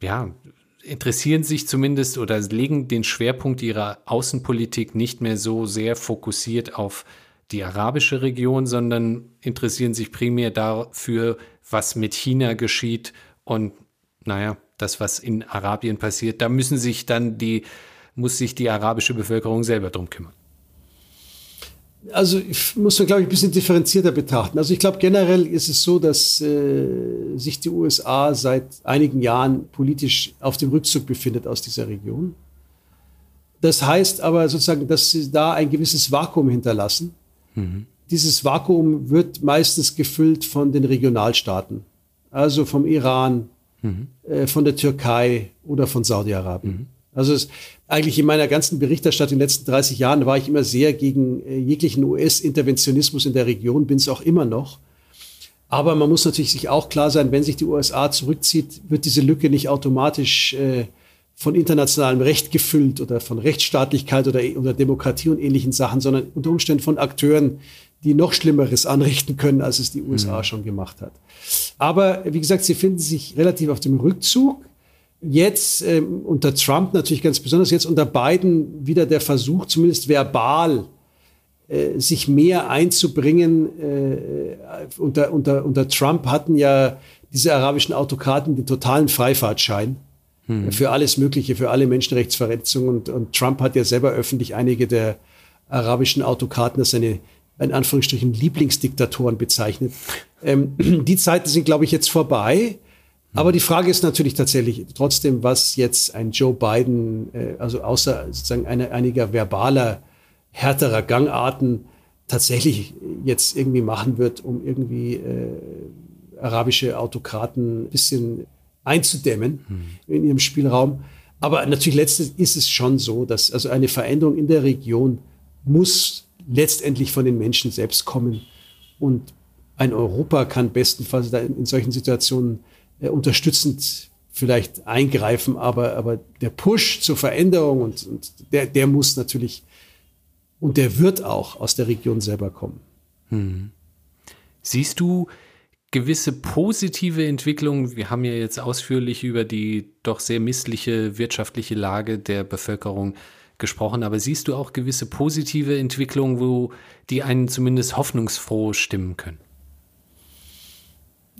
ja, interessieren sich zumindest oder legen den Schwerpunkt ihrer Außenpolitik nicht mehr so sehr fokussiert auf die arabische Region, sondern interessieren sich primär dafür, was mit China geschieht und naja, das, was in Arabien passiert, da müssen sich dann die, muss sich die arabische Bevölkerung selber drum kümmern. Also ich muss man, glaube ich, ein bisschen differenzierter betrachten. Also ich glaube, generell ist es so, dass äh, sich die USA seit einigen Jahren politisch auf dem Rückzug befindet aus dieser Region. Das heißt aber sozusagen, dass sie da ein gewisses Vakuum hinterlassen. Dieses Vakuum wird meistens gefüllt von den Regionalstaaten, also vom Iran, mhm. äh, von der Türkei oder von Saudi-Arabien. Mhm. Also es, eigentlich in meiner ganzen Berichterstattung in den letzten 30 Jahren war ich immer sehr gegen äh, jeglichen US-Interventionismus in der Region, bin es auch immer noch. Aber man muss natürlich sich auch klar sein, wenn sich die USA zurückzieht, wird diese Lücke nicht automatisch äh, von internationalem Recht gefüllt oder von Rechtsstaatlichkeit oder, oder Demokratie und ähnlichen Sachen, sondern unter Umständen von Akteuren, die noch Schlimmeres anrichten können, als es die USA mhm. schon gemacht hat. Aber wie gesagt, sie finden sich relativ auf dem Rückzug. Jetzt äh, unter Trump natürlich ganz besonders, jetzt unter Biden wieder der Versuch, zumindest verbal, äh, sich mehr einzubringen. Äh, unter, unter, unter Trump hatten ja diese arabischen Autokraten den totalen Freifahrtschein hm. für alles Mögliche, für alle Menschenrechtsverletzungen. Und, und Trump hat ja selber öffentlich einige der arabischen Autokraten als seine in Anführungsstrichen Lieblingsdiktatoren bezeichnet. Ähm, die Zeiten sind, glaube ich, jetzt vorbei. Aber die Frage ist natürlich tatsächlich trotzdem, was jetzt ein Joe Biden, äh, also außer sozusagen eine, einiger verbaler, härterer Gangarten, tatsächlich jetzt irgendwie machen wird, um irgendwie äh, arabische Autokraten ein bisschen einzudämmen mhm. in ihrem Spielraum. Aber natürlich letztlich ist es schon so, dass also eine Veränderung in der Region muss letztendlich von den Menschen selbst kommen. Und ein Europa kann bestenfalls in solchen Situationen äh, unterstützend vielleicht eingreifen, aber, aber der Push zur Veränderung und, und der, der muss natürlich und der wird auch aus der Region selber kommen. Hm. Siehst du gewisse positive Entwicklungen? Wir haben ja jetzt ausführlich über die doch sehr missliche wirtschaftliche Lage der Bevölkerung gesprochen, aber siehst du auch gewisse positive Entwicklungen, wo die einen zumindest hoffnungsfroh stimmen können?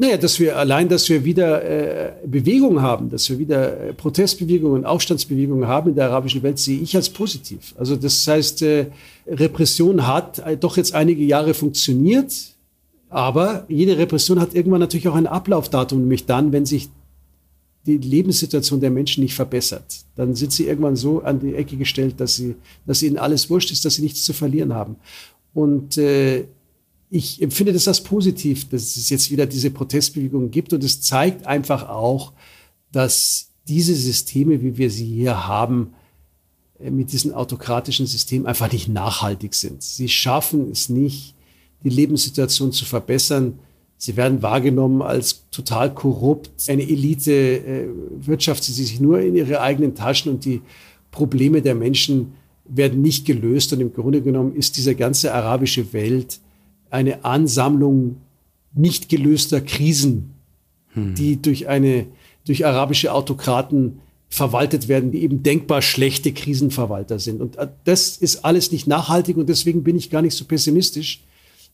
Naja, dass wir allein, dass wir wieder äh, Bewegung haben, dass wir wieder äh, Protestbewegungen, Aufstandsbewegungen haben in der arabischen Welt, sehe ich als positiv. Also das heißt, äh, Repression hat äh, doch jetzt einige Jahre funktioniert, aber jede Repression hat irgendwann natürlich auch ein Ablaufdatum, nämlich dann, wenn sich die Lebenssituation der Menschen nicht verbessert. Dann sind sie irgendwann so an die Ecke gestellt, dass sie, dass ihnen alles wurscht ist, dass sie nichts zu verlieren haben. Und äh, ich empfinde das als positiv, dass es jetzt wieder diese Protestbewegung gibt und es zeigt einfach auch, dass diese Systeme, wie wir sie hier haben, äh, mit diesem autokratischen System einfach nicht nachhaltig sind. Sie schaffen es nicht, die Lebenssituation zu verbessern. Sie werden wahrgenommen als total korrupt. Eine Elite äh, wirtschaftet sich nur in ihre eigenen Taschen und die Probleme der Menschen werden nicht gelöst. Und im Grunde genommen ist diese ganze arabische Welt eine Ansammlung nicht gelöster Krisen, hm. die durch eine, durch arabische Autokraten verwaltet werden, die eben denkbar schlechte Krisenverwalter sind. Und äh, das ist alles nicht nachhaltig und deswegen bin ich gar nicht so pessimistisch,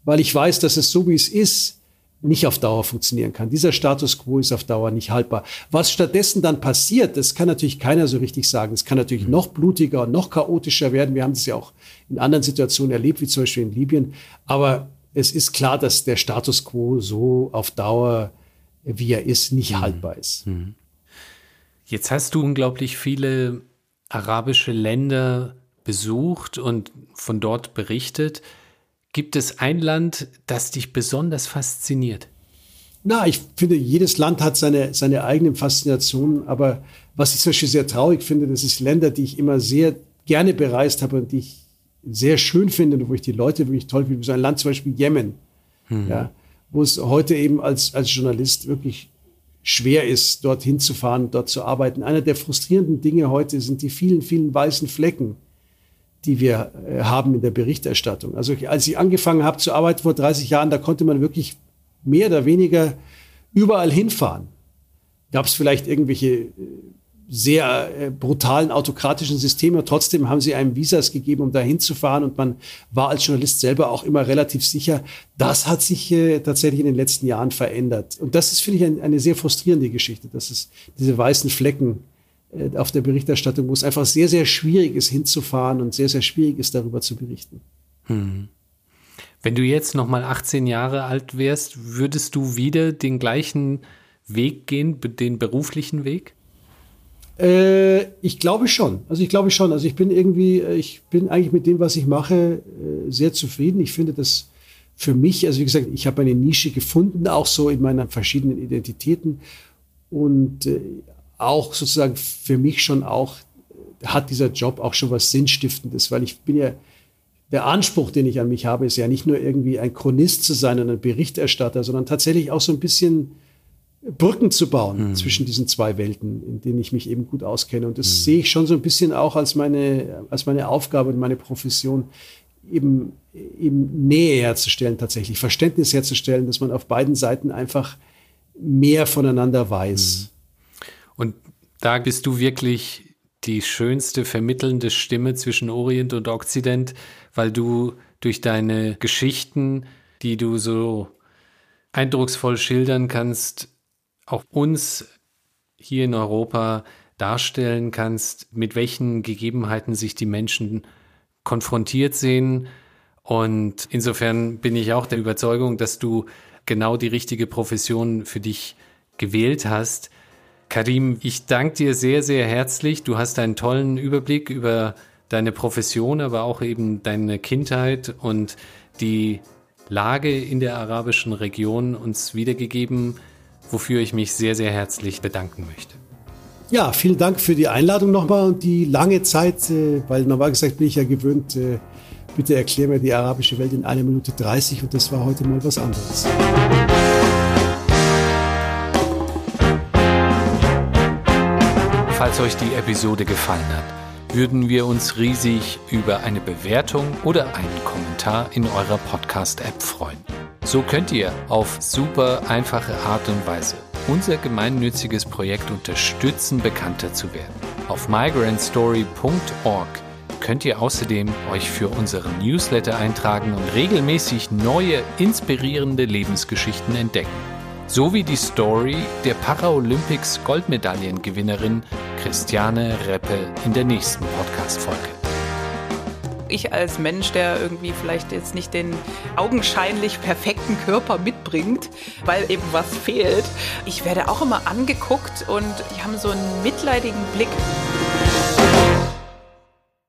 weil ich weiß, dass es so wie es ist, nicht auf Dauer funktionieren kann. Dieser Status quo ist auf Dauer nicht haltbar. Was stattdessen dann passiert, das kann natürlich keiner so richtig sagen. Es kann natürlich noch blutiger und noch chaotischer werden. Wir haben das ja auch in anderen Situationen erlebt, wie zum Beispiel in Libyen. Aber es ist klar, dass der Status quo so auf Dauer, wie er ist, nicht mhm. haltbar ist. Mhm. Jetzt hast du unglaublich viele arabische Länder besucht und von dort berichtet. Gibt es ein Land, das dich besonders fasziniert? Na, ich finde, jedes Land hat seine, seine eigenen Faszinationen, aber was ich zum Beispiel sehr traurig finde, das ist Länder, die ich immer sehr gerne bereist habe und die ich sehr schön finde und wo ich die Leute wirklich toll finde, so ein Land zum Beispiel Jemen, mhm. ja, wo es heute eben als, als Journalist wirklich schwer ist, dorthin zu fahren, dort zu arbeiten. Einer der frustrierenden Dinge heute sind die vielen, vielen weißen Flecken, die wir äh, haben in der Berichterstattung. Also als ich angefangen habe zu arbeiten vor 30 Jahren, da konnte man wirklich mehr oder weniger überall hinfahren. Gab es vielleicht irgendwelche äh, sehr äh, brutalen autokratischen Systeme. Trotzdem haben sie einem Visas gegeben, um da hinzufahren. Und man war als Journalist selber auch immer relativ sicher. Das hat sich tatsächlich in den letzten Jahren verändert. Und das ist, finde ich, ein, eine sehr frustrierende Geschichte, dass es diese weißen Flecken äh, auf der Berichterstattung, wo es einfach sehr, sehr schwierig ist, hinzufahren und sehr, sehr schwierig ist, darüber zu berichten. Hm. Wenn du jetzt noch mal 18 Jahre alt wärst, würdest du wieder den gleichen Weg gehen, den beruflichen Weg? Äh, ich glaube schon. Also ich glaube schon. Also ich bin irgendwie, äh, ich bin eigentlich mit dem, was ich mache, äh, sehr zufrieden. Ich finde das für mich, also wie gesagt, ich habe eine Nische gefunden, auch so in meinen verschiedenen Identitäten und äh, auch sozusagen für mich schon auch hat dieser Job auch schon was Sinnstiftendes, weil ich bin ja der Anspruch, den ich an mich habe, ist ja nicht nur irgendwie ein Chronist zu sein und ein Berichterstatter, sondern tatsächlich auch so ein bisschen Brücken zu bauen mhm. zwischen diesen zwei Welten, in denen ich mich eben gut auskenne. Und das mhm. sehe ich schon so ein bisschen auch als meine, als meine Aufgabe und meine Profession, eben, eben Nähe herzustellen, tatsächlich Verständnis herzustellen, dass man auf beiden Seiten einfach mehr voneinander weiß. Mhm. Und da bist du wirklich die schönste vermittelnde Stimme zwischen Orient und Okzident, weil du durch deine Geschichten, die du so eindrucksvoll schildern kannst, auch uns hier in Europa darstellen kannst, mit welchen Gegebenheiten sich die Menschen konfrontiert sehen Und insofern bin ich auch der Überzeugung, dass du genau die richtige Profession für dich gewählt hast. Karim, ich danke dir sehr, sehr herzlich. Du hast einen tollen Überblick über deine Profession, aber auch eben deine Kindheit und die Lage in der arabischen Region uns wiedergegeben, wofür ich mich sehr, sehr herzlich bedanken möchte. Ja, vielen Dank für die Einladung nochmal und die lange Zeit, äh, weil normal gesagt bin ich ja gewöhnt, äh, bitte erklär mir die arabische Welt in einer Minute 30 und das war heute mal was anderes. Falls euch die Episode gefallen hat, würden wir uns riesig über eine Bewertung oder einen Kommentar in eurer Podcast-App freuen. So könnt ihr auf super einfache Art und Weise unser gemeinnütziges Projekt unterstützen, bekannter zu werden. Auf migrantstory.org könnt ihr außerdem euch für unseren Newsletter eintragen und regelmäßig neue, inspirierende Lebensgeschichten entdecken sowie die Story der Paralympics Goldmedaillengewinnerin Christiane Reppe in der nächsten Podcast-Folge. Ich als Mensch, der irgendwie vielleicht jetzt nicht den augenscheinlich perfekten Körper mitbringt, weil eben was fehlt, ich werde auch immer angeguckt und die haben so einen mitleidigen Blick.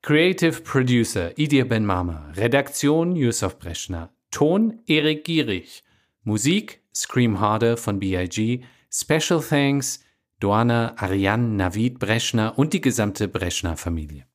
Creative Producer Idir Ben Mama, Redaktion Yusuf Breschner, Ton Erik Gierig, Musik Scream Harder von BIG, Special Thanks Doana Ariane Navid Breschner und die gesamte Breschner Familie.